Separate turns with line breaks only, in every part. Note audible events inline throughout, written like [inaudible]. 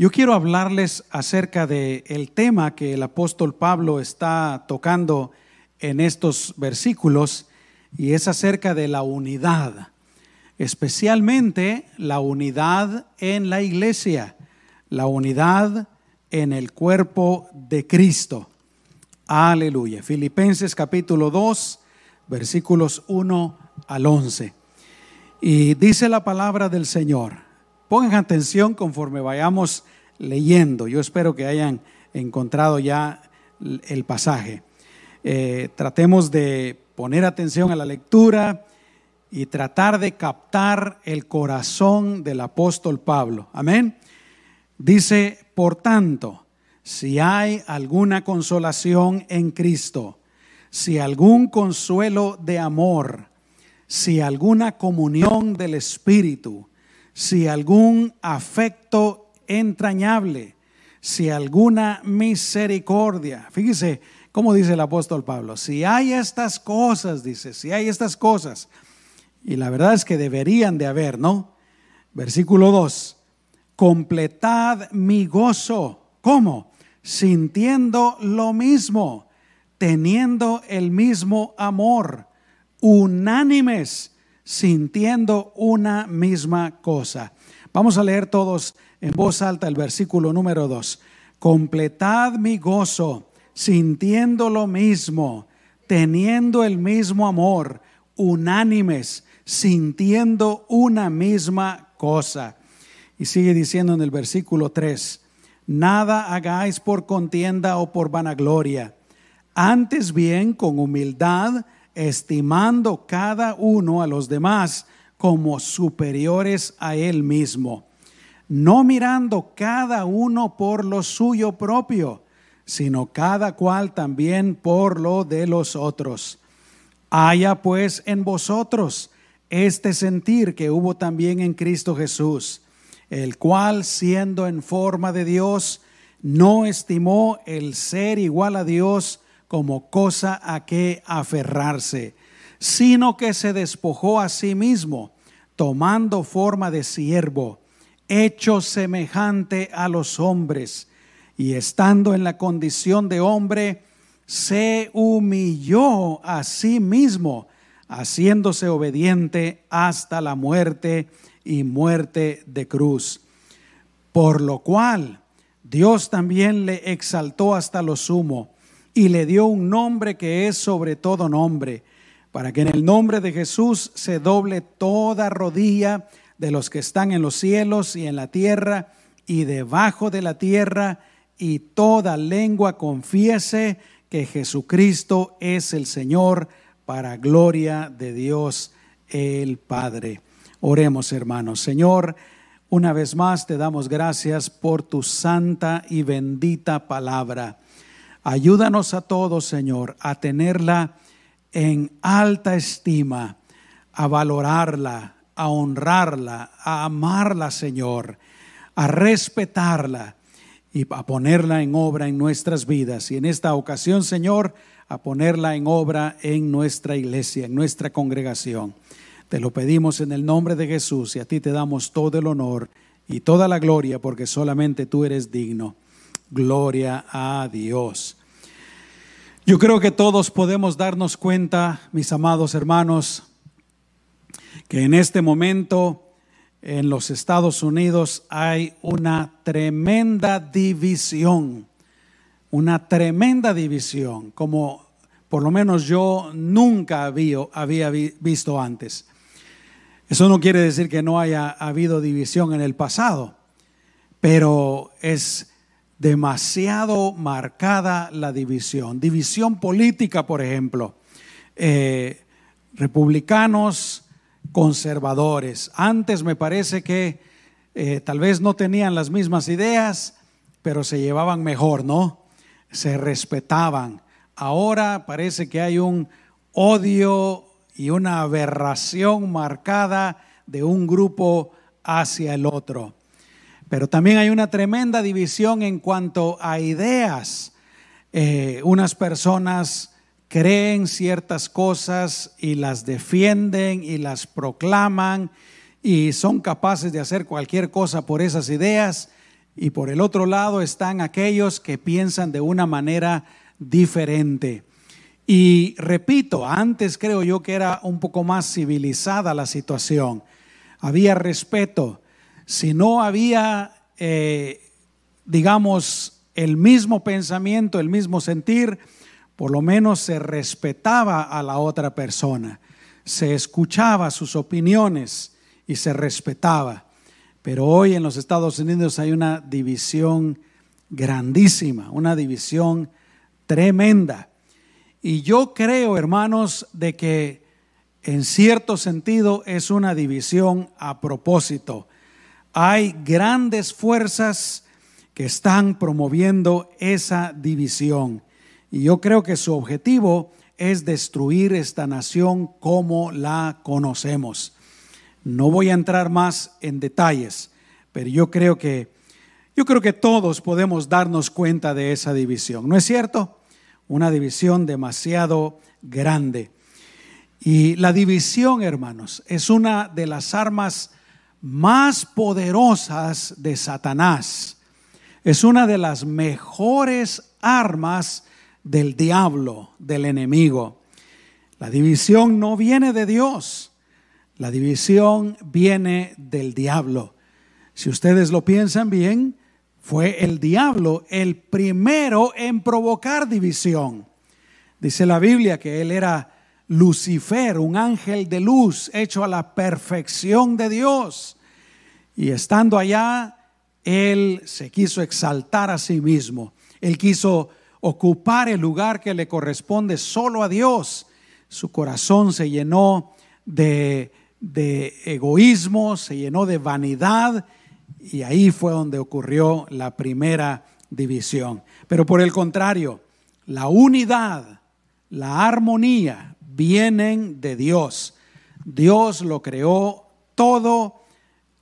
Yo quiero hablarles acerca del el tema que el apóstol Pablo está tocando en estos versículos y es acerca de la unidad, especialmente la unidad en la iglesia, la unidad en el cuerpo de Cristo. Aleluya. Filipenses capítulo 2, versículos 1 al 11. Y dice la palabra del Señor. Pongan atención conforme vayamos leyendo. Yo espero que hayan encontrado ya el pasaje. Eh, tratemos de poner atención a la lectura y tratar de captar el corazón del apóstol Pablo. Amén. Dice, por tanto, si hay alguna consolación en Cristo, si algún consuelo de amor, si alguna comunión del Espíritu, si algún afecto entrañable, si alguna misericordia. Fíjese cómo dice el apóstol Pablo, si hay estas cosas, dice, si hay estas cosas, y la verdad es que deberían de haber, ¿no? Versículo 2, completad mi gozo. ¿Cómo? Sintiendo lo mismo, teniendo el mismo amor, unánimes sintiendo una misma cosa. Vamos a leer todos en voz alta el versículo número 2. Completad mi gozo, sintiendo lo mismo, teniendo el mismo amor, unánimes, sintiendo una misma cosa. Y sigue diciendo en el versículo 3, nada hagáis por contienda o por vanagloria, antes bien con humildad, estimando cada uno a los demás como superiores a él mismo, no mirando cada uno por lo suyo propio, sino cada cual también por lo de los otros. Haya pues en vosotros este sentir que hubo también en Cristo Jesús, el cual siendo en forma de Dios, no estimó el ser igual a Dios, como cosa a que aferrarse, sino que se despojó a sí mismo, tomando forma de siervo, hecho semejante a los hombres, y estando en la condición de hombre, se humilló a sí mismo, haciéndose obediente hasta la muerte y muerte de cruz. Por lo cual Dios también le exaltó hasta lo sumo y le dio un nombre que es sobre todo nombre, para que en el nombre de Jesús se doble toda rodilla de los que están en los cielos y en la tierra y debajo de la tierra, y toda lengua confiese que Jesucristo es el Señor, para gloria de Dios el Padre. Oremos, hermanos. Señor, una vez más te damos gracias por tu santa y bendita palabra. Ayúdanos a todos, Señor, a tenerla en alta estima, a valorarla, a honrarla, a amarla, Señor, a respetarla y a ponerla en obra en nuestras vidas. Y en esta ocasión, Señor, a ponerla en obra en nuestra iglesia, en nuestra congregación. Te lo pedimos en el nombre de Jesús y a ti te damos todo el honor y toda la gloria porque solamente tú eres digno. Gloria a Dios. Yo creo que todos podemos darnos cuenta, mis amados hermanos, que en este momento en los Estados Unidos hay una tremenda división, una tremenda división, como por lo menos yo nunca había, había visto antes. Eso no quiere decir que no haya habido división en el pasado, pero es demasiado marcada la división. División política, por ejemplo. Eh, republicanos, conservadores. Antes me parece que eh, tal vez no tenían las mismas ideas, pero se llevaban mejor, ¿no? Se respetaban. Ahora parece que hay un odio y una aberración marcada de un grupo hacia el otro. Pero también hay una tremenda división en cuanto a ideas. Eh, unas personas creen ciertas cosas y las defienden y las proclaman y son capaces de hacer cualquier cosa por esas ideas y por el otro lado están aquellos que piensan de una manera diferente. Y repito, antes creo yo que era un poco más civilizada la situación. Había respeto. Si no había, eh, digamos, el mismo pensamiento, el mismo sentir, por lo menos se respetaba a la otra persona, se escuchaba sus opiniones y se respetaba. Pero hoy en los Estados Unidos hay una división grandísima, una división tremenda. Y yo creo, hermanos, de que en cierto sentido es una división a propósito. Hay grandes fuerzas que están promoviendo esa división. Y yo creo que su objetivo es destruir esta nación como la conocemos. No voy a entrar más en detalles, pero yo creo que yo creo que todos podemos darnos cuenta de esa división, ¿no es cierto? Una división demasiado grande. Y la división, hermanos, es una de las armas más poderosas de Satanás. Es una de las mejores armas del diablo, del enemigo. La división no viene de Dios. La división viene del diablo. Si ustedes lo piensan bien, fue el diablo el primero en provocar división. Dice la Biblia que él era Lucifer, un ángel de luz hecho a la perfección de Dios. Y estando allá, él se quiso exaltar a sí mismo. Él quiso ocupar el lugar que le corresponde solo a Dios. Su corazón se llenó de de egoísmo, se llenó de vanidad y ahí fue donde ocurrió la primera división. Pero por el contrario, la unidad, la armonía vienen de Dios. Dios lo creó todo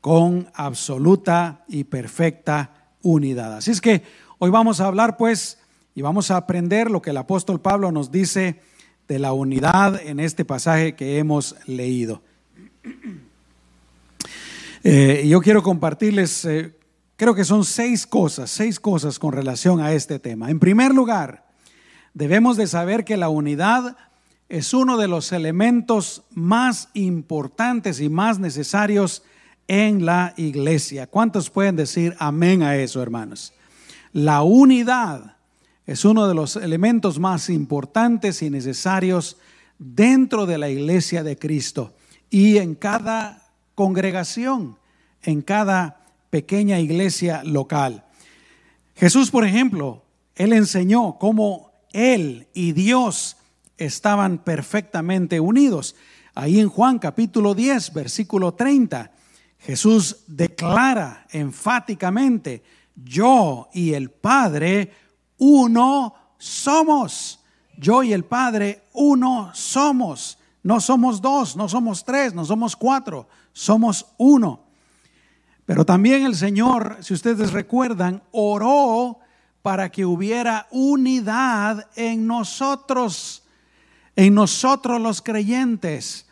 con absoluta y perfecta unidad. Así es que hoy vamos a hablar pues y vamos a aprender lo que el apóstol Pablo nos dice de la unidad en este pasaje que hemos leído. Eh, yo quiero compartirles, eh, creo que son seis cosas, seis cosas con relación a este tema. En primer lugar, debemos de saber que la unidad es uno de los elementos más importantes y más necesarios en la iglesia. ¿Cuántos pueden decir amén a eso, hermanos? La unidad es uno de los elementos más importantes y necesarios dentro de la iglesia de Cristo y en cada congregación, en cada pequeña iglesia local. Jesús, por ejemplo, él enseñó cómo él y Dios estaban perfectamente unidos. Ahí en Juan capítulo 10, versículo 30, Jesús declara enfáticamente, yo y el Padre uno somos. Yo y el Padre uno somos. No somos dos, no somos tres, no somos cuatro, somos uno. Pero también el Señor, si ustedes recuerdan, oró para que hubiera unidad en nosotros, en nosotros los creyentes.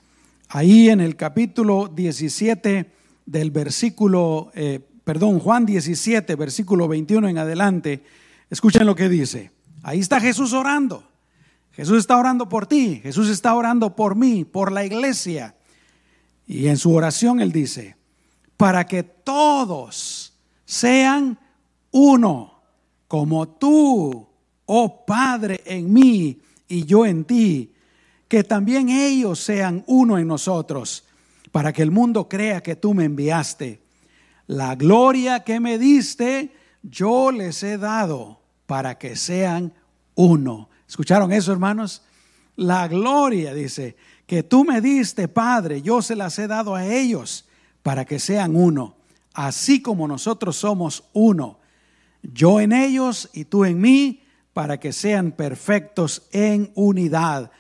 Ahí en el capítulo 17 del versículo, eh, perdón, Juan 17, versículo 21 en adelante, escuchen lo que dice. Ahí está Jesús orando. Jesús está orando por ti, Jesús está orando por mí, por la iglesia. Y en su oración él dice, para que todos sean uno, como tú, oh Padre, en mí y yo en ti, que también ellos sean uno en nosotros, para que el mundo crea que tú me enviaste. La gloria que me diste, yo les he dado para que sean uno ¿Escucharon eso, hermanos? La gloria, dice, que tú me diste, Padre, yo se las he dado a ellos para que sean uno, así como nosotros somos uno. Yo en ellos y tú en mí, para que sean perfectos en unidad,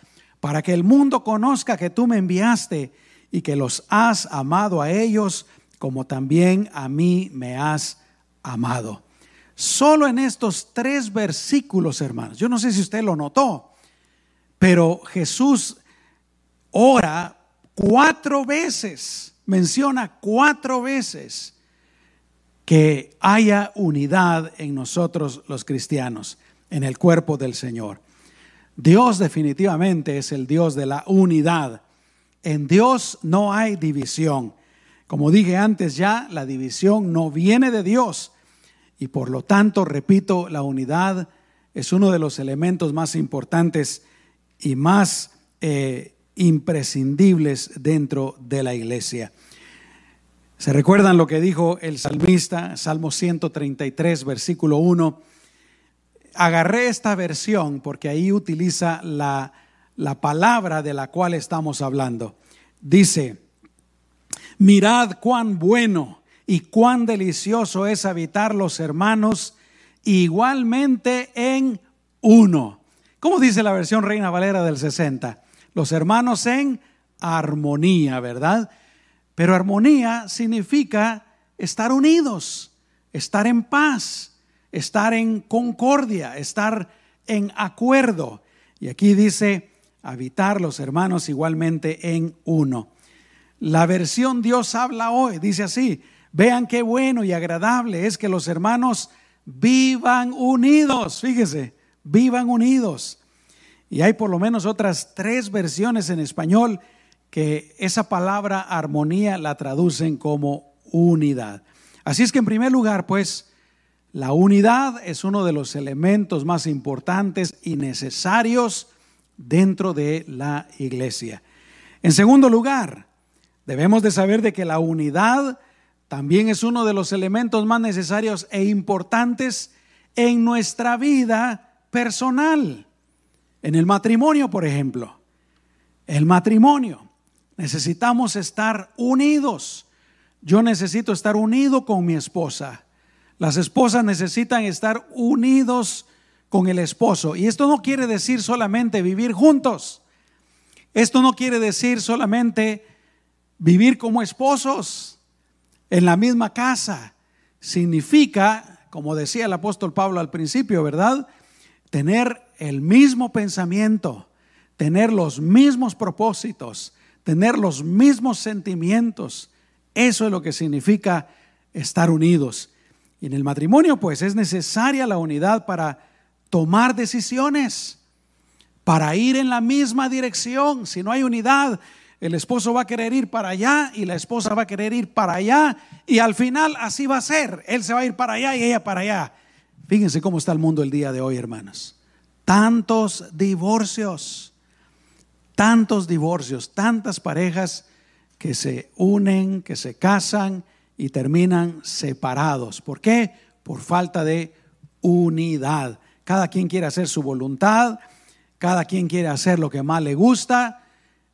para que el mundo conozca que tú me enviaste y que los has amado a ellos como también a mí me has amado. Solo en estos tres versículos, hermanos. Yo no sé si usted lo notó, pero Jesús ora cuatro veces, menciona cuatro veces que haya unidad en nosotros los cristianos, en el cuerpo del Señor. Dios definitivamente es el Dios de la unidad. En Dios no hay división. Como dije antes ya, la división no viene de Dios. Y por lo tanto, repito, la unidad es uno de los elementos más importantes y más eh, imprescindibles dentro de la iglesia. ¿Se recuerdan lo que dijo el salmista, Salmo 133, versículo 1? Agarré esta versión porque ahí utiliza la, la palabra de la cual estamos hablando. Dice, mirad cuán bueno y cuán delicioso es habitar los hermanos igualmente en uno. ¿Cómo dice la versión Reina Valera del 60? Los hermanos en armonía, ¿verdad? Pero armonía significa estar unidos, estar en paz, estar en concordia, estar en acuerdo. Y aquí dice, habitar los hermanos igualmente en uno. La versión Dios habla hoy dice así, vean qué bueno y agradable es que los hermanos vivan unidos, fíjese, vivan unidos. Y hay por lo menos otras tres versiones en español que esa palabra armonía la traducen como unidad. Así es que en primer lugar, pues, la unidad es uno de los elementos más importantes y necesarios dentro de la iglesia. En segundo lugar, debemos de saber de que la unidad también es uno de los elementos más necesarios e importantes en nuestra vida personal. En el matrimonio, por ejemplo. El matrimonio. Necesitamos estar unidos. Yo necesito estar unido con mi esposa. Las esposas necesitan estar unidos con el esposo. Y esto no quiere decir solamente vivir juntos. Esto no quiere decir solamente vivir como esposos en la misma casa. Significa, como decía el apóstol Pablo al principio, ¿verdad? Tener el mismo pensamiento, tener los mismos propósitos, tener los mismos sentimientos. Eso es lo que significa estar unidos. Y en el matrimonio, pues, es necesaria la unidad para tomar decisiones, para ir en la misma dirección. Si no hay unidad, el esposo va a querer ir para allá y la esposa va a querer ir para allá. Y al final así va a ser. Él se va a ir para allá y ella para allá. Fíjense cómo está el mundo el día de hoy, hermanos. Tantos divorcios tantos divorcios, tantas parejas que se unen, que se casan y terminan separados. ¿Por qué? Por falta de unidad. Cada quien quiere hacer su voluntad, cada quien quiere hacer lo que más le gusta,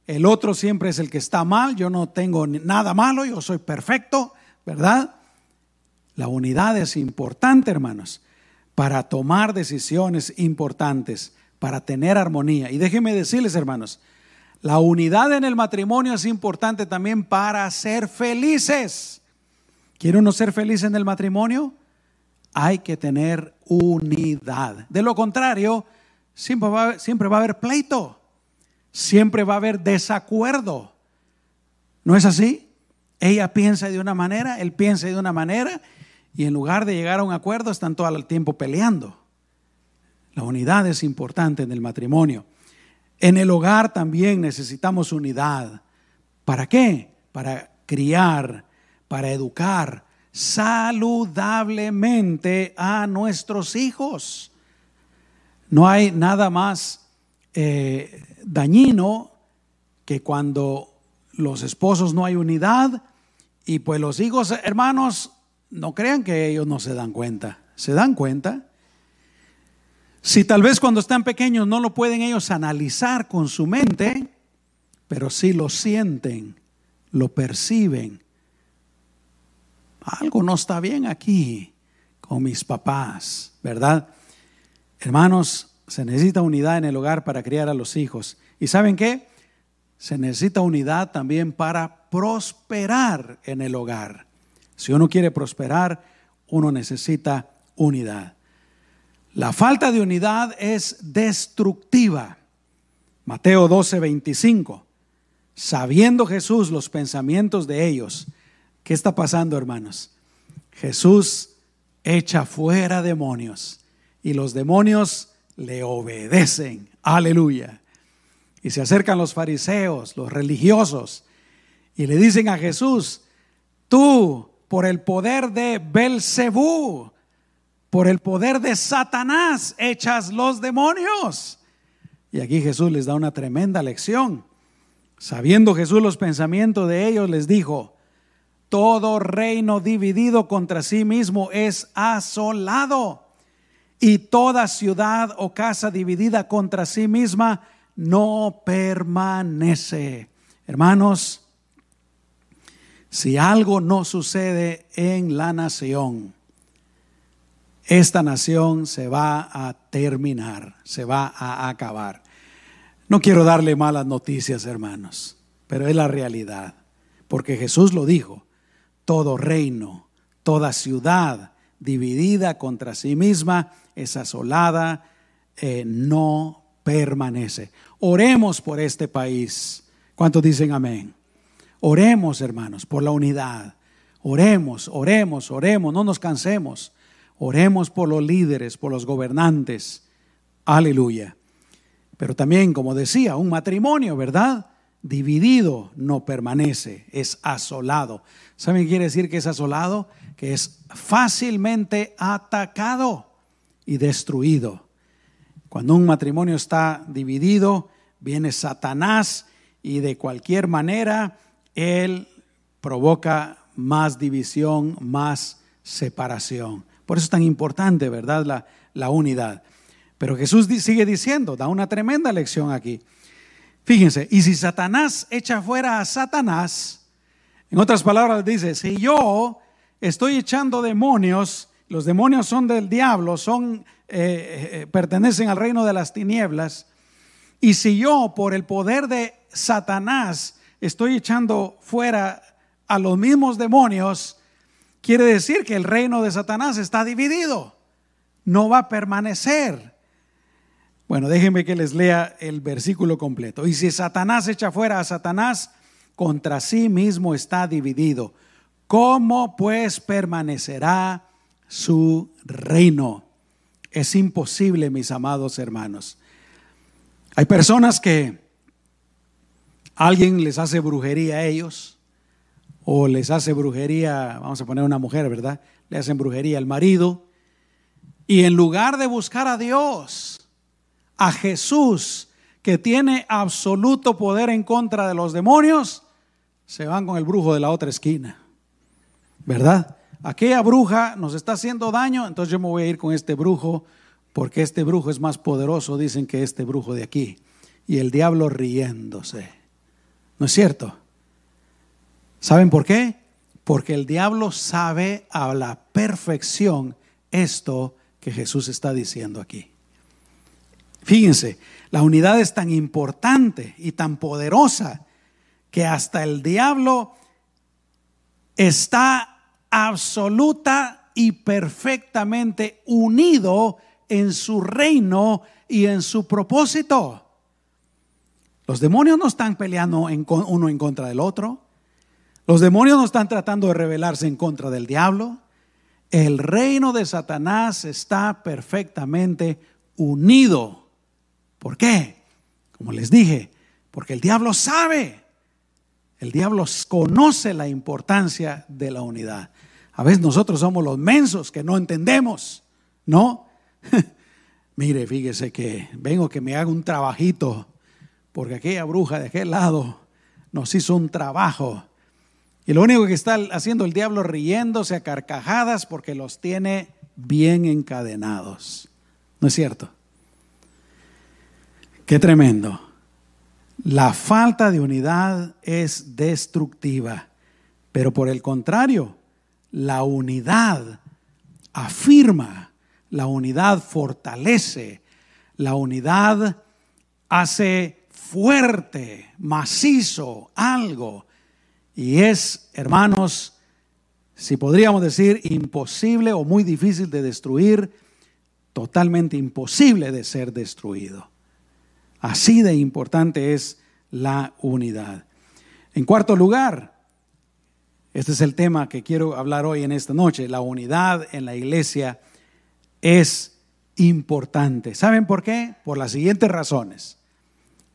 el otro siempre es el que está mal, yo no tengo nada malo, yo soy perfecto, ¿verdad? La unidad es importante, hermanos, para tomar decisiones importantes, para tener armonía. Y déjenme decirles, hermanos, la unidad en el matrimonio es importante también para ser felices. ¿Quiere uno ser feliz en el matrimonio? Hay que tener unidad. De lo contrario, siempre va, siempre va a haber pleito, siempre va a haber desacuerdo. ¿No es así? Ella piensa de una manera, él piensa de una manera, y en lugar de llegar a un acuerdo están todo el tiempo peleando. La unidad es importante en el matrimonio. En el hogar también necesitamos unidad. ¿Para qué? Para criar, para educar saludablemente a nuestros hijos. No hay nada más eh, dañino que cuando los esposos no hay unidad y pues los hijos, hermanos, no crean que ellos no se dan cuenta. Se dan cuenta si tal vez cuando están pequeños no lo pueden ellos analizar con su mente, pero sí lo sienten, lo perciben. Algo no está bien aquí con mis papás, ¿verdad? Hermanos, se necesita unidad en el hogar para criar a los hijos. ¿Y saben qué? Se necesita unidad también para prosperar en el hogar. Si uno quiere prosperar, uno necesita unidad. La falta de unidad es destructiva. Mateo 12, 25. Sabiendo Jesús los pensamientos de ellos, ¿qué está pasando, hermanos? Jesús echa fuera demonios y los demonios le obedecen. Aleluya. Y se acercan los fariseos, los religiosos, y le dicen a Jesús, tú, por el poder de Belcebú, por el poder de Satanás, echas los demonios. Y aquí Jesús les da una tremenda lección. Sabiendo Jesús los pensamientos de ellos, les dijo, todo reino dividido contra sí mismo es asolado, y toda ciudad o casa dividida contra sí misma no permanece. Hermanos, si algo no sucede en la nación, esta nación se va a terminar, se va a acabar. No quiero darle malas noticias, hermanos, pero es la realidad, porque Jesús lo dijo todo reino, toda ciudad dividida contra sí misma es asolada, eh, no permanece. Oremos por este país. ¿Cuántos dicen amén? Oremos, hermanos, por la unidad. Oremos, oremos, oremos, no nos cansemos. Oremos por los líderes, por los gobernantes. Aleluya. Pero también, como decía, un matrimonio, ¿verdad? Dividido no permanece, es asolado. ¿Saben qué quiere decir que es asolado? Que es fácilmente atacado y destruido. Cuando un matrimonio está dividido, viene Satanás y de cualquier manera él provoca más división, más separación. Por eso es tan importante, ¿verdad? La, la unidad. Pero Jesús sigue diciendo, da una tremenda lección aquí. Fíjense, y si Satanás echa fuera a Satanás, en otras palabras dice, si yo estoy echando demonios, los demonios son del diablo, son, eh, eh, pertenecen al reino de las tinieblas, y si yo por el poder de Satanás estoy echando fuera a los mismos demonios, quiere decir que el reino de Satanás está dividido, no va a permanecer. Bueno, déjenme que les lea el versículo completo. Y si Satanás echa fuera a Satanás, contra sí mismo está dividido. ¿Cómo pues permanecerá su reino? Es imposible, mis amados hermanos. Hay personas que alguien les hace brujería a ellos, o les hace brujería, vamos a poner una mujer, ¿verdad? Le hacen brujería al marido, y en lugar de buscar a Dios, a Jesús, que tiene absoluto poder en contra de los demonios, se van con el brujo de la otra esquina. ¿Verdad? Aquella bruja nos está haciendo daño, entonces yo me voy a ir con este brujo, porque este brujo es más poderoso, dicen que este brujo de aquí. Y el diablo riéndose. ¿No es cierto? ¿Saben por qué? Porque el diablo sabe a la perfección esto que Jesús está diciendo aquí. Fíjense, la unidad es tan importante y tan poderosa que hasta el diablo está absoluta y perfectamente unido en su reino y en su propósito. Los demonios no están peleando uno en contra del otro. Los demonios no están tratando de rebelarse en contra del diablo. El reino de Satanás está perfectamente unido ¿Por qué? Como les dije, porque el diablo sabe, el diablo conoce la importancia de la unidad. A veces nosotros somos los mensos que no entendemos, ¿no? [laughs] Mire, fíjese que vengo que me haga un trabajito, porque aquella bruja de aquel lado nos hizo un trabajo. Y lo único que está haciendo el diablo riéndose a carcajadas porque los tiene bien encadenados. ¿No es cierto? Qué tremendo. La falta de unidad es destructiva, pero por el contrario, la unidad afirma, la unidad fortalece, la unidad hace fuerte, macizo algo. Y es, hermanos, si podríamos decir, imposible o muy difícil de destruir, totalmente imposible de ser destruido. Así de importante es la unidad. En cuarto lugar, Este es el tema que quiero hablar hoy en esta noche. La unidad en la iglesia es importante. ¿Saben por qué? Por las siguientes razones.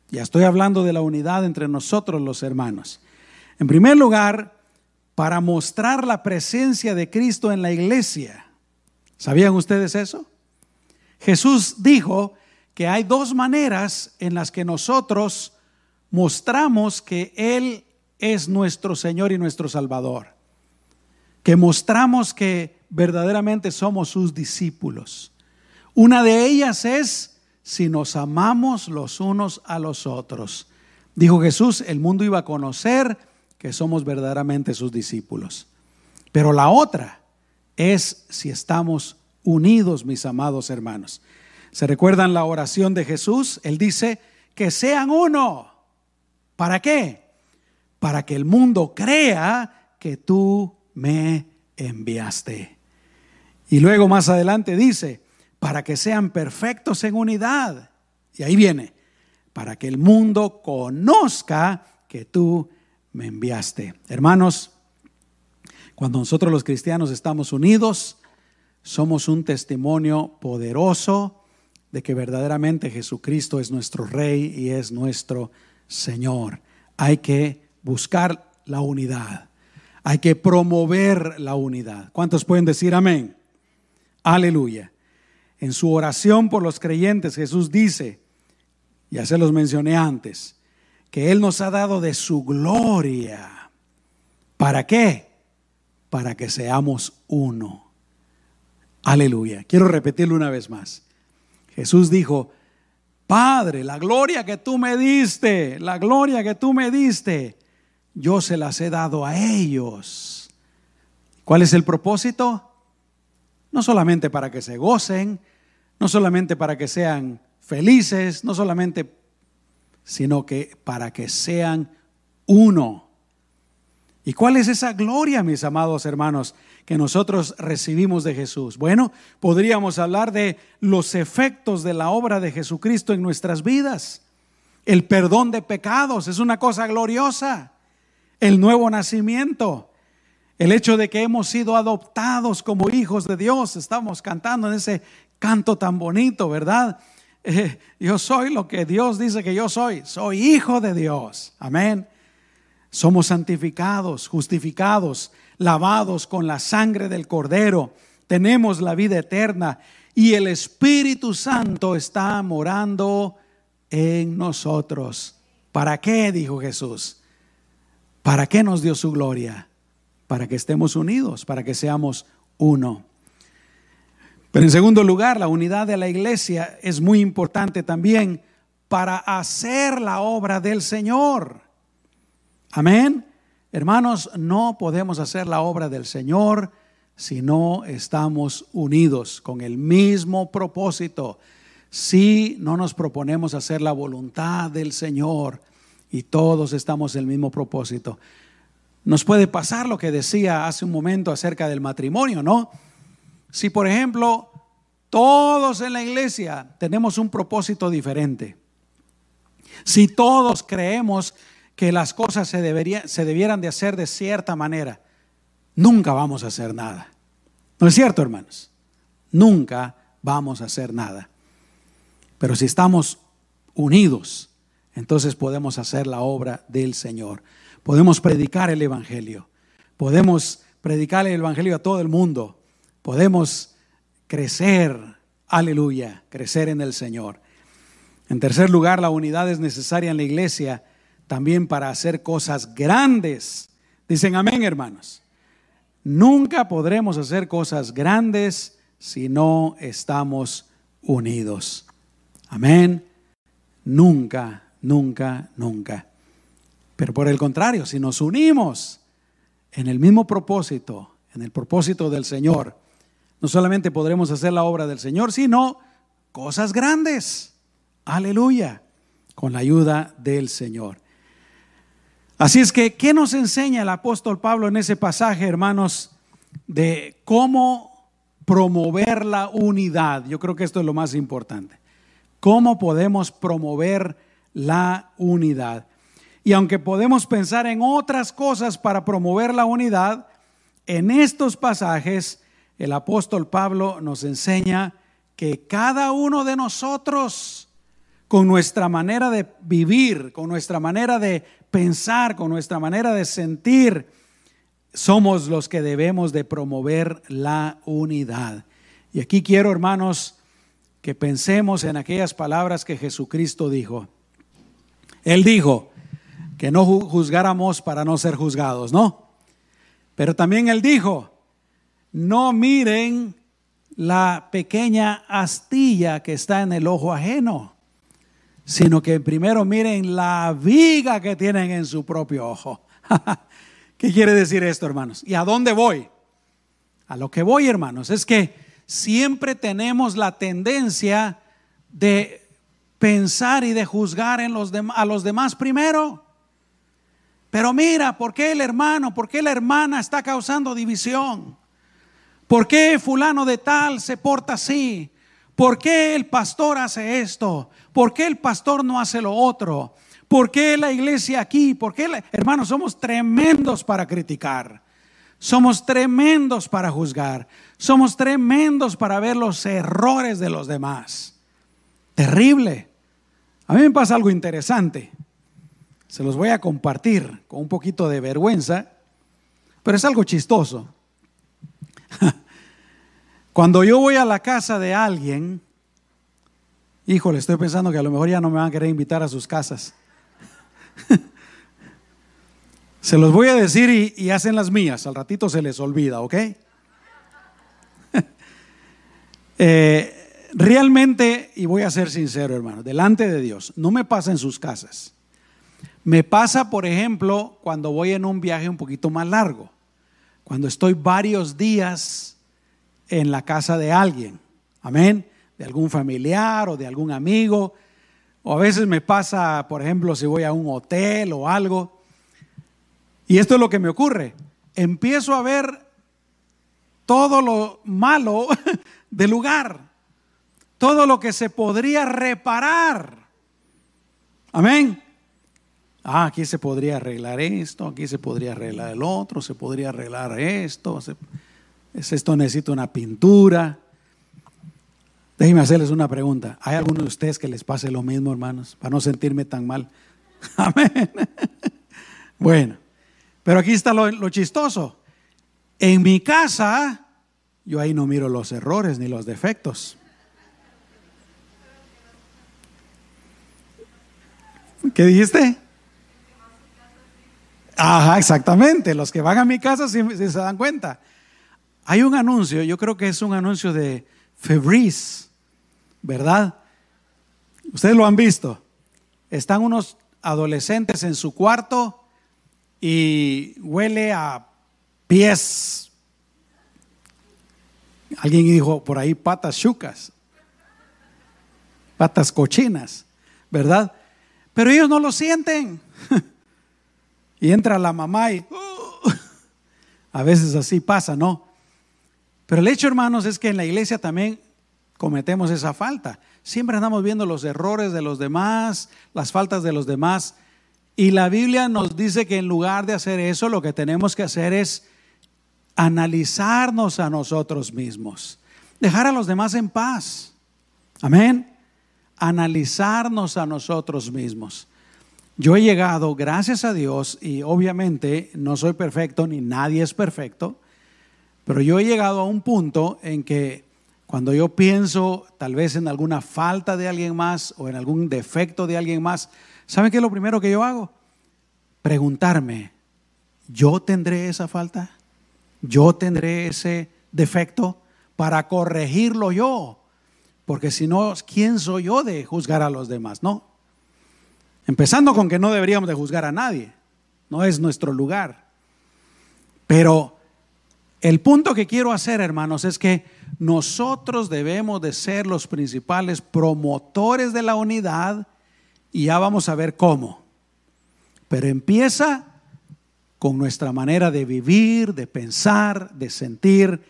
Ya estoy hablando de la unidad entre nosotros los hermanos. En primer lugar, para mostrar la presencia de Cristo en la iglesia. ¿Sabían ustedes eso? Jesús dijo que hay dos maneras en las que nosotros mostramos que Él es nuestro Señor y nuestro Salvador. Que mostramos que verdaderamente somos sus discípulos. Una de ellas es si nos amamos los unos a los otros. Dijo Jesús, el mundo iba a conocer que somos verdaderamente sus discípulos. Pero la otra es si estamos unidos, mis amados hermanos. ¿Se recuerdan la oración de Jesús? Él dice, que sean uno. ¿Para qué? Para que el mundo crea que tú me enviaste. Y luego más adelante dice, para que sean perfectos en unidad. Y ahí viene, para que el mundo conozca que tú me enviaste. Hermanos, cuando nosotros los cristianos estamos unidos, somos un testimonio poderoso de que verdaderamente Jesucristo es nuestro Rey y es nuestro Señor. Hay que buscar la unidad. Hay que promover la unidad. ¿Cuántos pueden decir amén? Aleluya. En su oración por los creyentes, Jesús dice, ya se los mencioné antes, que Él nos ha dado de su gloria. ¿Para qué? Para que seamos uno. Aleluya. Quiero repetirlo una vez más. Jesús dijo, Padre, la gloria que tú me diste, la gloria que tú me diste, yo se las he dado a ellos. ¿Cuál es el propósito? No solamente para que se gocen, no solamente para que sean felices, no solamente sino que para que sean uno. ¿Y cuál es esa gloria, mis amados hermanos, que nosotros recibimos de Jesús? Bueno, podríamos hablar de los efectos de la obra de Jesucristo en nuestras vidas. El perdón de pecados es una cosa gloriosa. El nuevo nacimiento. El hecho de que hemos sido adoptados como hijos de Dios. Estamos cantando en ese canto tan bonito, ¿verdad? yo soy lo que Dios dice que yo soy. Soy hijo de Dios. Amén. Somos santificados, justificados, lavados con la sangre del cordero. Tenemos la vida eterna y el Espíritu Santo está morando en nosotros. ¿Para qué? dijo Jesús. ¿Para qué nos dio su gloria? Para que estemos unidos, para que seamos uno. Pero en segundo lugar, la unidad de la iglesia es muy importante también para hacer la obra del Señor. Amén. Hermanos, no podemos hacer la obra del Señor si no estamos unidos con el mismo propósito. Si no nos proponemos hacer la voluntad del Señor y todos estamos en el mismo propósito. Nos puede pasar lo que decía hace un momento acerca del matrimonio, ¿no? Si, por ejemplo, todos en la iglesia tenemos un propósito diferente, si todos creemos que las cosas se, se debieran de hacer de cierta manera, nunca vamos a hacer nada. ¿No es cierto, hermanos? Nunca vamos a hacer nada. Pero si estamos unidos, entonces podemos hacer la obra del Señor. Podemos predicar el Evangelio. Podemos predicar el Evangelio a todo el mundo podemos crecer, aleluya, crecer en el Señor. En tercer lugar, la unidad es necesaria en la iglesia también para hacer cosas grandes. Dicen amén, hermanos. Nunca podremos hacer cosas grandes si no estamos unidos. Amén. Nunca, nunca, nunca. Pero por el contrario, si nos unimos en el mismo propósito, en el propósito del Señor, no solamente podremos hacer la obra del Señor, sino cosas grandes. Aleluya. Con la ayuda del Señor. Así es que, ¿qué nos enseña el apóstol Pablo en ese pasaje, hermanos, de cómo promover la unidad? Yo creo que esto es lo más importante. ¿Cómo podemos promover la unidad? Y aunque podemos pensar en otras cosas para promover la unidad, en estos pasajes el apóstol Pablo nos enseña que cada uno de nosotros, con nuestra manera de vivir, con nuestra manera de pensar, con nuestra manera de sentir, somos los que debemos de promover la unidad. Y aquí quiero, hermanos, que pensemos en aquellas palabras que Jesucristo dijo. Él dijo que no juzgáramos para no ser juzgados, ¿no? Pero también él dijo, no miren la pequeña astilla que está en el ojo ajeno, sino que primero miren la viga que tienen en su propio ojo. [laughs] ¿Qué quiere decir esto, hermanos? ¿Y a dónde voy? A lo que voy, hermanos, es que siempre tenemos la tendencia de pensar y de juzgar en los a los demás primero. Pero mira, ¿por qué el hermano, por qué la hermana está causando división? ¿Por qué fulano de tal se porta así? ¿Por qué el pastor hace esto? ¿Por qué el pastor no hace lo otro? ¿Por qué la iglesia aquí? ¿Por qué, hermanos, somos tremendos para criticar? Somos tremendos para juzgar. Somos tremendos para ver los errores de los demás. Terrible. A mí me pasa algo interesante. Se los voy a compartir con un poquito de vergüenza, pero es algo chistoso. [laughs] Cuando yo voy a la casa de alguien, híjole, estoy pensando que a lo mejor ya no me van a querer invitar a sus casas. [laughs] se los voy a decir y, hacen las mías, al ratito se les olvida, ¿ok? [laughs] Eh, realmente, y voy a ser sincero, hermano, delante de Dios, no me pasa en sus casas. Me pasa, por ejemplo, cuando voy en un viaje un poquito más largo, cuando estoy varios días en la casa de alguien, amén, de algún familiar o de algún amigo, o a veces me pasa, por ejemplo, si voy a un hotel o algo, y esto es lo que me ocurre, empiezo a ver todo lo malo [laughs] del lugar, todo lo que se podría reparar. Amén. Ah, aquí se podría arreglar esto, aquí se podría arreglar el otro, se podría arreglar esto, esto necesita una pintura. Déjenme hacerles una pregunta. ¿Hay alguno de ustedes que les pase lo mismo, hermanos? Para no sentirme tan mal. [laughs] Amén. Bueno, pero aquí está lo chistoso. En mi casa, yo ahí no miro los errores ni los defectos. ¿Qué dijiste? Ajá, exactamente. Los que van a mi casa sí, se dan cuenta. Hay un anuncio, yo creo que es un anuncio de Febreze, ¿verdad? Ustedes lo han visto. Están unos adolescentes en su cuarto y huele a pies Alguien dijo por ahí patas chucas, patas cochinas, ¿verdad? Pero ellos no lo sienten. [laughs] y entra la mamá y [laughs] a veces así pasa, ¿no? Pero el hecho, hermanos, es que en la iglesia también cometemos esa falta. Siempre andamos viendo los errores de los demás, las faltas de los demás. Y la Biblia nos dice que en lugar de hacer eso, lo que tenemos que hacer es analizarnos a nosotros mismos, dejar a los demás en paz. Amén. Analizarnos a nosotros mismos. Yo he llegado, gracias a Dios, y obviamente no soy perfecto, ni nadie es perfecto, pero yo he llegado a un punto en que cuando yo pienso tal vez en alguna falta de alguien más o en algún defecto de alguien más, ¿saben qué es lo primero que yo hago? Preguntarme, ¿yo tendré esa falta? yo tendré ese defecto para corregirlo yo. Porque si no, ¿quién soy yo de juzgar a los demás? No. Empezando con que no deberíamos de juzgar a nadie. No es nuestro lugar. Pero el punto que quiero hacer, hermanos, es que nosotros debemos de ser los principales promotores de la unidad y ya vamos a ver cómo. Pero empieza con nuestra manera de vivir, de pensar, de sentir,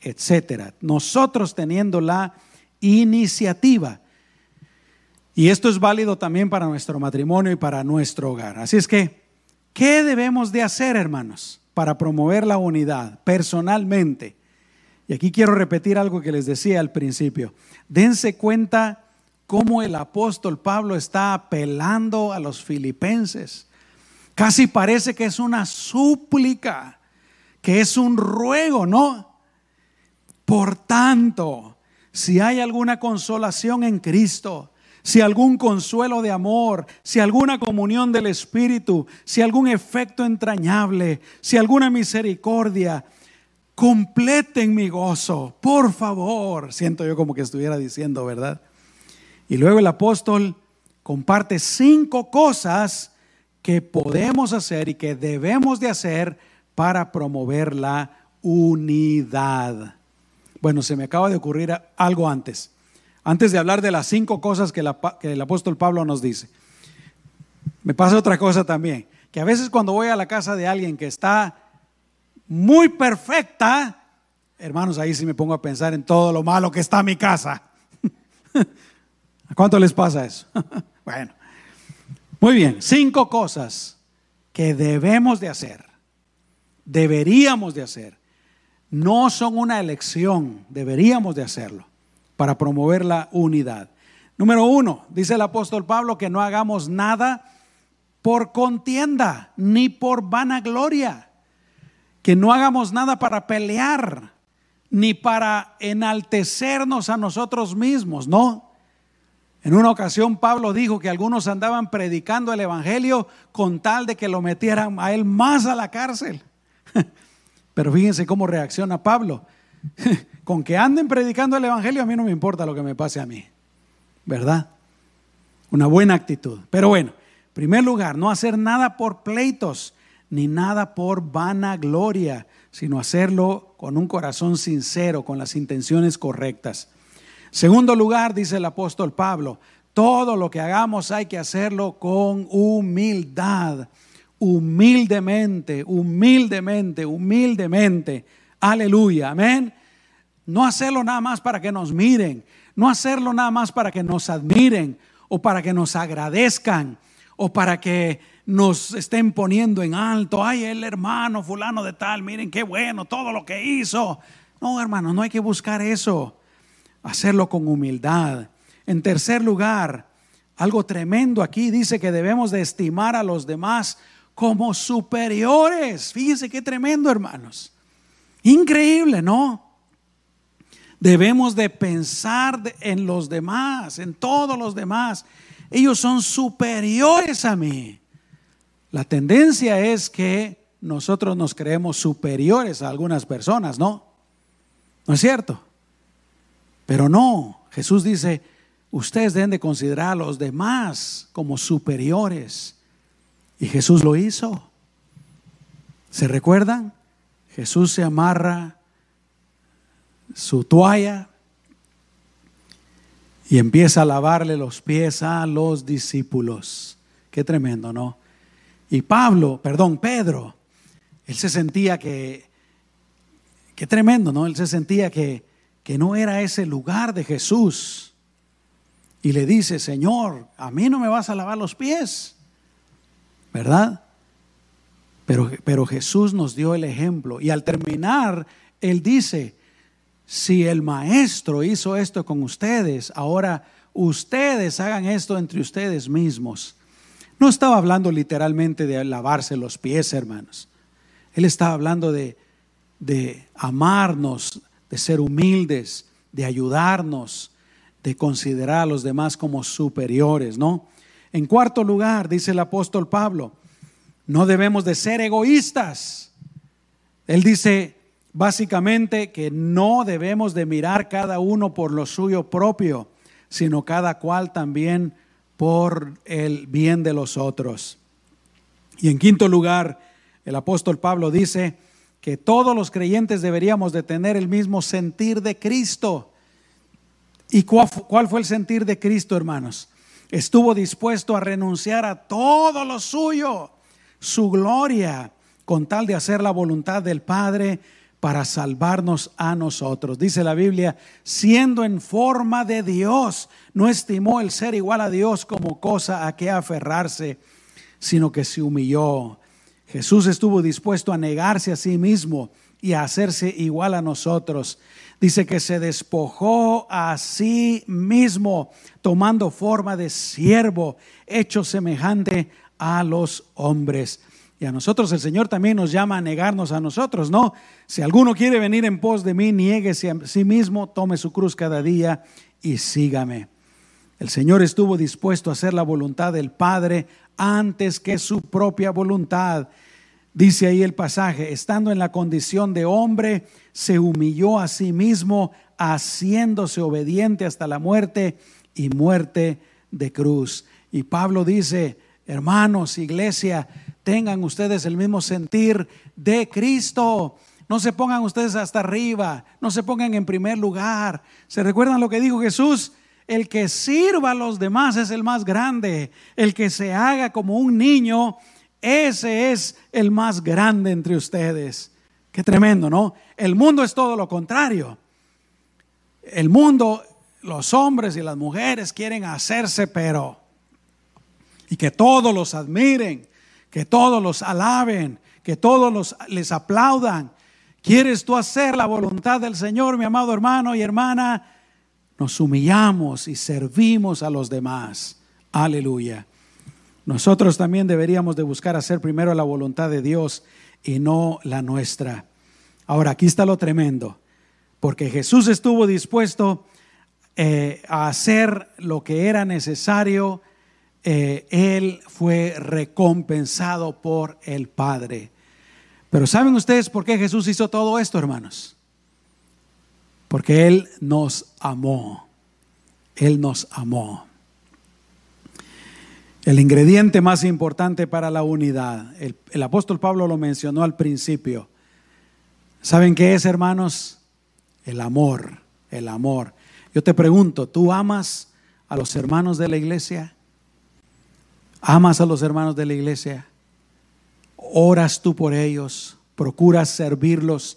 etcétera. Nosotros teniendo la iniciativa. Y esto es válido también para nuestro matrimonio y para nuestro hogar. Así es que, ¿qué debemos de hacer, hermanos, para promover la unidad personalmente? Y aquí quiero repetir algo que les decía al principio. Dense cuenta cómo el apóstol Pablo está apelando a los filipenses. Casi parece que es una súplica, que es un ruego, ¿no? Por tanto, si hay alguna consolación en Cristo, si algún consuelo de amor, si alguna comunión del Espíritu, si algún efecto entrañable, si alguna misericordia, completen mi gozo, por favor. Siento yo como que estuviera diciendo, ¿verdad? Y luego el apóstol comparte cinco cosas que podemos hacer y que debemos de hacer para promover la unidad. Bueno, se me acaba de ocurrir algo antes antes de hablar de las cinco cosas que, el apóstol Pablo nos dice. Me pasa otra cosa también, que a veces cuando voy a la casa de alguien que está muy perfecta, hermanos, ahí sí me pongo a pensar en todo lo malo que está mi casa. [laughs] ¿A cuánto les pasa eso? [laughs] bueno, muy bien, cinco cosas que debemos de hacer, deberíamos de hacer. No son una elección, deberíamos de hacerlo para promover la unidad. Número uno, dice el apóstol Pablo que no hagamos nada por contienda ni por vanagloria, que no hagamos nada para pelear ni para enaltecernos a nosotros mismos, ¿no? En una ocasión Pablo dijo que algunos andaban predicando el Evangelio con tal de que lo metieran a él más a la cárcel. [laughs] Pero fíjense cómo reacciona Pablo. [laughs] Con que anden predicando el Evangelio, a mí no me importa lo que me pase a mí. ¿Verdad? Una buena actitud. Pero bueno, en primer lugar, no hacer nada por pleitos, ni nada por vanagloria, sino hacerlo con un corazón sincero, con las intenciones correctas. Segundo lugar, dice el apóstol Pablo, todo lo que hagamos hay que hacerlo con humildad, humildemente, humildemente, humildemente Aleluya, amén. No hacerlo nada más para que nos miren, no hacerlo nada más para que nos admiren o para que nos agradezcan o para que nos estén poniendo en alto. Ay, el hermano fulano de tal, miren qué bueno todo lo que hizo. No, hermano, no hay que buscar eso. Hacerlo con humildad. En tercer lugar, algo tremendo aquí dice que debemos de estimar a los demás como superiores. Fíjense qué tremendo, hermanos. Increíble, ¿no? Debemos de pensar en los demás, en todos los demás. Ellos son superiores a mí. La tendencia es que nosotros nos creemos superiores a algunas personas, ¿no? ¿No es cierto? Pero no, Jesús dice, ustedes deben de considerar a los demás como superiores. Y Jesús lo hizo. ¿Se recuerdan? Jesús se amarra su toalla y empieza a lavarle los pies a los discípulos. Qué tremendo, ¿no? Y Pablo, perdón, Pedro, él se sentía que, qué tremendo, ¿no? Él se sentía que, que no era ese lugar de Jesús. Y le dice, Señor, a mí no me vas a lavar los pies, ¿verdad? Pero, Jesús nos dio el ejemplo. Y al terminar, Él dice, si el maestro hizo esto con ustedes, ahora ustedes hagan esto entre ustedes mismos. No estaba hablando literalmente de lavarse los pies, hermanos. Él estaba hablando de, de amarnos, de ser humildes, de ayudarnos, de considerar a los demás como superiores, ¿no? En cuarto lugar, dice el apóstol Pablo, no debemos de ser egoístas. Él dice básicamente que no debemos de mirar cada uno por lo suyo propio, sino cada cual también por el bien de los otros. Y en quinto lugar, el apóstol Pablo dice que todos los creyentes deberíamos de tener el mismo sentir de Cristo. ¿Y cuál, cuál fue el sentir de Cristo, hermanos? Estuvo dispuesto a renunciar a todo lo suyo su gloria con tal de hacer la voluntad del Padre para salvarnos a nosotros. Dice la Biblia, siendo en forma de Dios, no estimó el ser igual a Dios como cosa a que aferrarse, sino que se humilló. Jesús estuvo dispuesto a negarse a sí mismo y a hacerse igual a nosotros. Dice que se despojó a sí mismo, tomando forma de siervo, hecho semejante a los hombres. Y a nosotros el Señor también nos llama a negarnos a nosotros, ¿no? Si alguno quiere venir en pos de mí, niéguese a sí mismo, tome su cruz cada día y sígame. El Señor estuvo dispuesto a hacer la voluntad del Padre antes que su propia voluntad. Dice ahí el pasaje, estando en la condición de hombre, se humilló a sí mismo, haciéndose obediente hasta la muerte y muerte de cruz. Y Pablo dice, hermanos, iglesia, tengan ustedes el mismo sentir de Cristo. No se pongan ustedes hasta arriba, no se pongan en primer lugar. ¿Se recuerdan lo que dijo Jesús? El que sirva a los demás es el más grande. El que se haga como un niño, ese es el más grande entre ustedes. Qué tremendo, ¿no? El mundo es todo lo contrario. El mundo, los hombres y las mujeres quieren hacerse, pero... Y que todos los admiren que todos los alaben, que todos los, les aplaudan. ¿Quieres tú hacer la voluntad del Señor, mi amado hermano y hermana? Nos humillamos y servimos a los demás. Aleluya. Nosotros también deberíamos de buscar hacer primero la voluntad de Dios y no la nuestra. Ahora, aquí está lo tremendo, porque Jesús estuvo dispuesto eh, a hacer lo que era necesario eh, él fue recompensado por el Padre. Pero ¿saben ustedes por qué Jesús hizo todo esto, hermanos? Porque Él nos amó. Él nos amó. El ingrediente más importante para la unidad, el, el apóstol Pablo lo mencionó al principio. ¿Saben qué es, hermanos? El amor, el amor. Yo te pregunto, ¿tú amas a los hermanos de la iglesia? ¿Amas a los hermanos de la iglesia? ¿Oras tú por ellos? ¿Procuras servirlos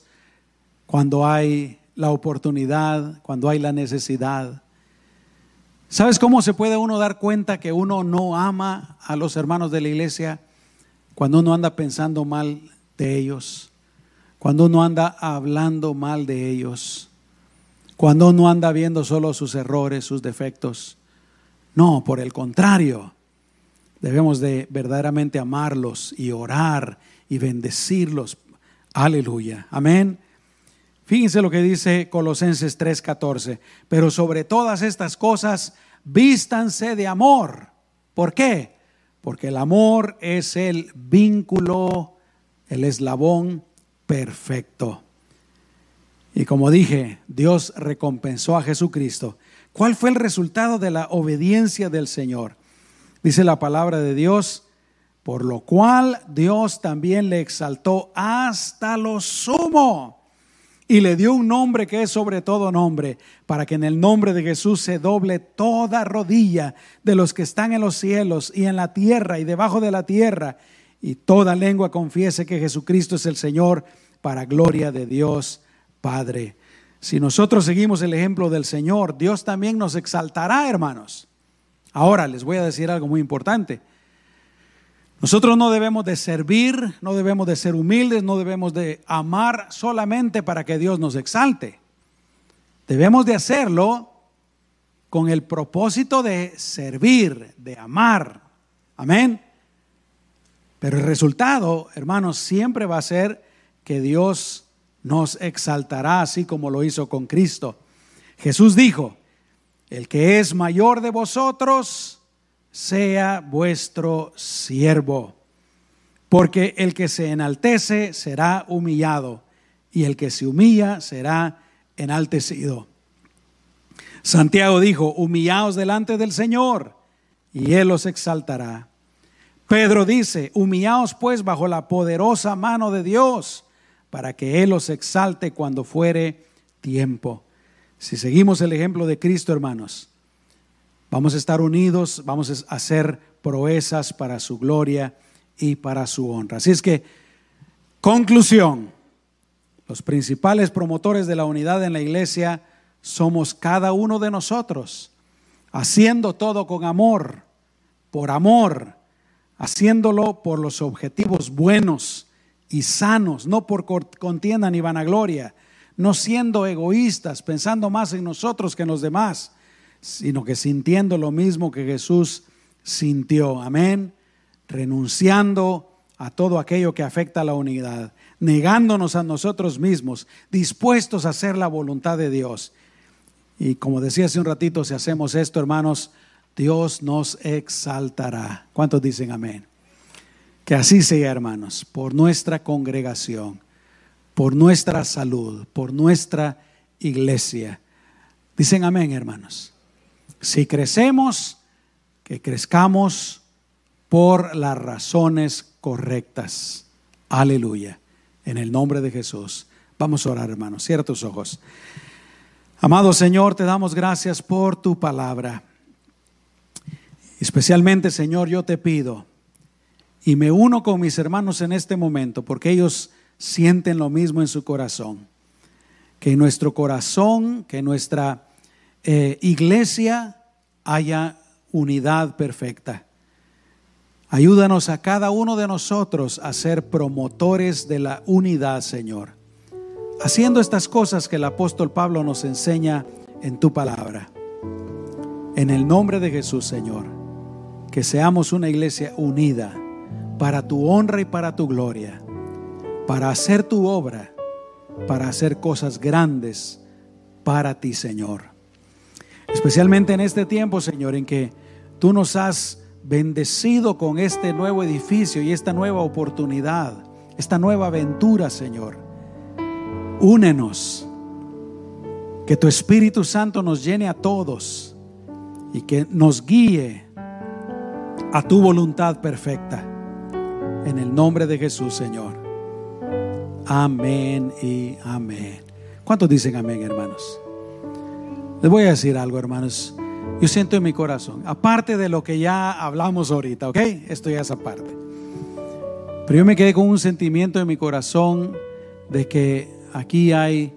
cuando hay la oportunidad, cuando hay la necesidad? ¿Sabes cómo se puede uno dar cuenta que uno no ama a los hermanos de la iglesia? Cuando uno anda pensando mal de ellos, cuando uno anda hablando mal de ellos, cuando uno anda viendo solo sus errores, sus defectos. No, por el contrario, Debemos de verdaderamente amarlos y orar y bendecirlos. Aleluya. Amén. Fíjense lo que dice Colosenses 3:14. Pero sobre todas estas cosas, vístanse de amor. ¿Por qué? Porque el amor es el vínculo, el eslabón perfecto. Y como dije, Dios recompensó a Jesucristo. ¿Cuál fue el resultado de la obediencia del Señor? Dice la palabra de Dios, por lo cual Dios también le exaltó hasta lo sumo y le dio un nombre que es sobre todo nombre, para que en el nombre de Jesús se doble toda rodilla de los que están en los cielos y en la tierra y debajo de la tierra, y toda lengua confiese que Jesucristo es el Señor, para gloria de Dios Padre. Si nosotros seguimos el ejemplo del Señor, Dios también nos exaltará, hermanos. Ahora les voy a decir algo muy importante. Nosotros no debemos de servir, no debemos de ser humildes, no debemos de amar solamente para que Dios nos exalte. Debemos de hacerlo con el propósito de servir, de amar. Amén. Pero el resultado, hermanos, siempre va a ser que Dios nos exaltará así como lo hizo con Cristo. Jesús dijo, el que es mayor de vosotros, sea vuestro siervo. Porque el que se enaltece será humillado, y el que se humilla será enaltecido. Santiago dijo, humillaos delante del Señor, y Él os exaltará. Pedro dice, humillaos pues bajo la poderosa mano de Dios, para que Él os exalte cuando fuere tiempo. Si seguimos el ejemplo de Cristo, hermanos, vamos a estar unidos, vamos a hacer proezas para su gloria y para su honra. Así es que, conclusión, Los principales promotores de la unidad en la iglesia somos cada uno de nosotros, haciendo todo con amor, por amor, haciéndolo por los objetivos buenos y sanos, no por contienda ni vanagloria, no siendo egoístas, pensando más en nosotros que en los demás, sino que sintiendo lo mismo que Jesús sintió. Amén. Renunciando a todo aquello que afecta a la unidad, negándonos a nosotros mismos, dispuestos a hacer la voluntad de Dios. Y como decía hace un ratito, si hacemos esto, hermanos, Dios nos exaltará. ¿Cuántos dicen amén? Que así sea, hermanos, por nuestra congregación, por nuestra salud, por nuestra iglesia. Dicen amén, hermanos. Si crecemos, que crezcamos por las razones correctas. Aleluya. En el nombre de Jesús. Vamos a orar, hermanos. Cierra tus ojos. Amado Señor, te damos gracias por tu palabra. Especialmente, Señor, yo te pido y me uno con mis hermanos en este momento porque ellos sienten lo mismo en su corazón. Que en nuestro corazón, que nuestra eh, iglesia haya unidad perfecta. Ayúdanos a cada uno de nosotros a ser promotores de la unidad, Señor. Haciendo estas cosas que el apóstol Pablo nos enseña en tu palabra. En el nombre de Jesús, Señor que seamos una iglesia unida para tu honra y para tu gloria, para hacer tu obra, para hacer cosas grandes para ti, Señor. Especialmente en este tiempo, Señor, en que tú nos has bendecido con este nuevo edificio y esta nueva oportunidad, esta nueva aventura, Señor. Únenos, que tu Espíritu Santo nos llene a todos y que nos guíe a tu voluntad perfecta. En el nombre de Jesús, Señor. Amén y amén. ¿Cuántos dicen amén, hermanos? Les voy a decir algo, hermanos. Yo siento en mi corazón, aparte de lo que ya hablamos ahorita, ¿ok? Esto ya es aparte. Pero yo me quedé con un sentimiento en mi corazón de que aquí hay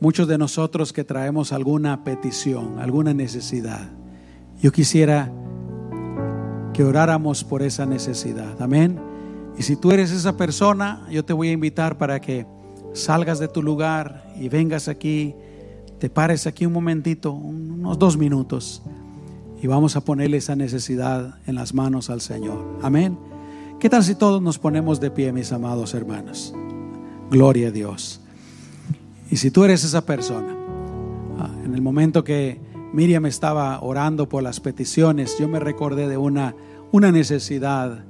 muchos de nosotros que traemos alguna petición, alguna necesidad. Yo quisiera que oráramos por esa necesidad. Amén. Y si tú eres esa persona, yo te voy a invitar para que salgas de tu lugar y vengas aquí, te pares aquí un momentito, unos dos minutos, y vamos a ponerle esa necesidad en las manos al Señor. Amén. ¿Qué tal si todos nos ponemos de pie, mis amados hermanos? Gloria a Dios. Y si tú eres esa persona, ah, en el momento que Miriam estaba orando por las peticiones, yo me recordé de una, una necesidad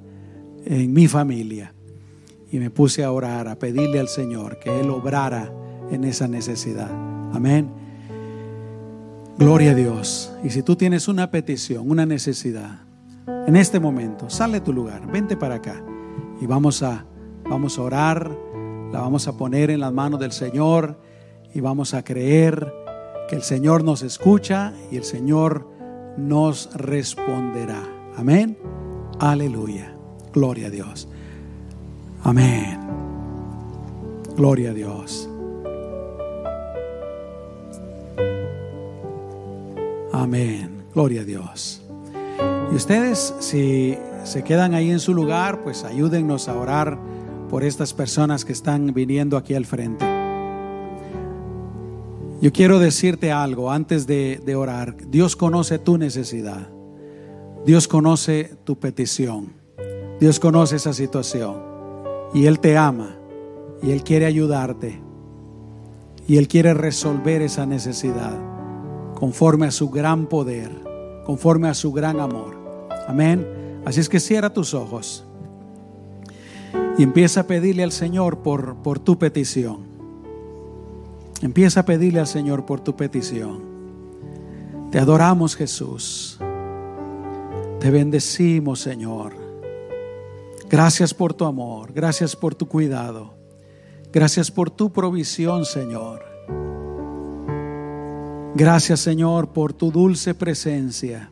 en mi familia y me puse a orar, a pedirle al Señor que Él obrara en esa necesidad. Amén. Gloria a Dios. Y si tú tienes una petición, una necesidad, en este momento, sale de tu lugar, vente para acá y vamos a, vamos a orar, la vamos a poner en las manos del Señor y vamos a creer que el Señor nos escucha y el Señor nos responderá. Amén. Aleluya. Gloria a Dios. Amén. Gloria a Dios. Amén. Gloria a Dios. Y ustedes, si se quedan ahí en su lugar, pues ayúdennos a orar por estas personas que están viniendo aquí al frente. Yo quiero decirte algo antes de, orar. Dios conoce tu necesidad. Dios conoce tu petición. Dios conoce esa situación. Y Él te ama. Y Él quiere ayudarte. Y Él quiere resolver esa necesidad conforme a su gran poder, conforme a su gran amor. Amén. Así es que cierra tus ojos y empieza a pedirle al Señor por, por tu petición. Empieza a pedirle al Señor por tu petición. Te adoramos Jesús. Te bendecimos Señor. Gracias por tu amor. Gracias por tu cuidado. Gracias por tu provisión Señor. Gracias Señor por tu dulce presencia.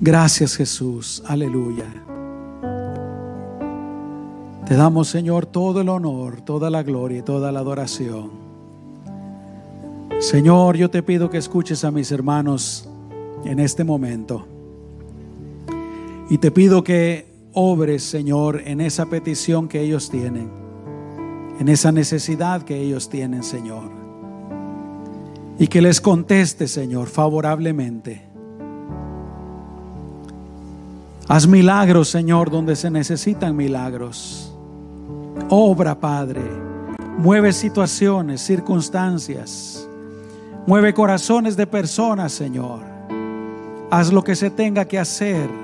Gracias Jesús. Aleluya. Te damos, Señor, todo el honor, toda la gloria y toda la adoración. Señor, yo te pido que escuches a mis hermanos en este momento. Y te pido que obres, Señor, en esa petición que ellos tienen, en esa necesidad que ellos tienen, Señor. Y que les conteste, Señor, favorablemente. Haz milagros, Señor, donde se necesitan milagros. Obra, Padre. Mueve situaciones, circunstancias. Mueve corazones de personas, Señor. Haz lo que se tenga que hacer.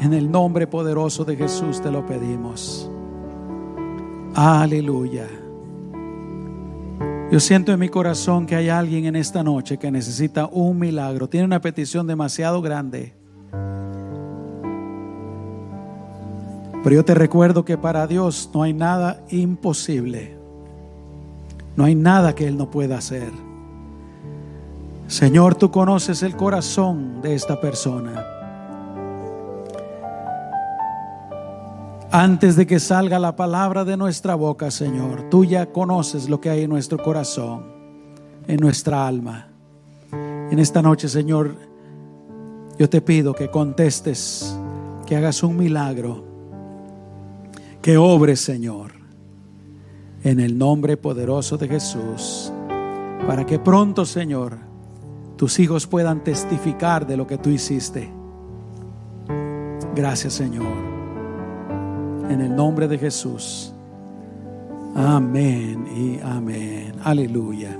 En el nombre poderoso de Jesús te lo pedimos. Aleluya. Yo siento en mi corazón que hay alguien en esta noche que necesita un milagro. Tiene una petición demasiado grande. Pero yo te recuerdo que para Dios no hay nada imposible. No hay nada que Él no pueda hacer. Señor, tú conoces el corazón de esta persona. Antes de que salga la palabra de nuestra boca, Señor, tú ya conoces lo que hay en nuestro corazón, en nuestra alma. En esta noche, Señor, yo te pido que contestes, que hagas un milagro que obre, Señor, en el nombre poderoso de Jesús, para que pronto, Señor, tus hijos puedan testificar de lo que tú hiciste. Gracias, Señor. En el nombre de Jesús. Amén y amén. Aleluya.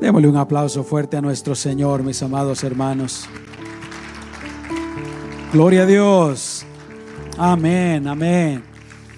Démosle un aplauso fuerte a nuestro Señor, mis amados hermanos. Gloria a Dios. Amén, amén.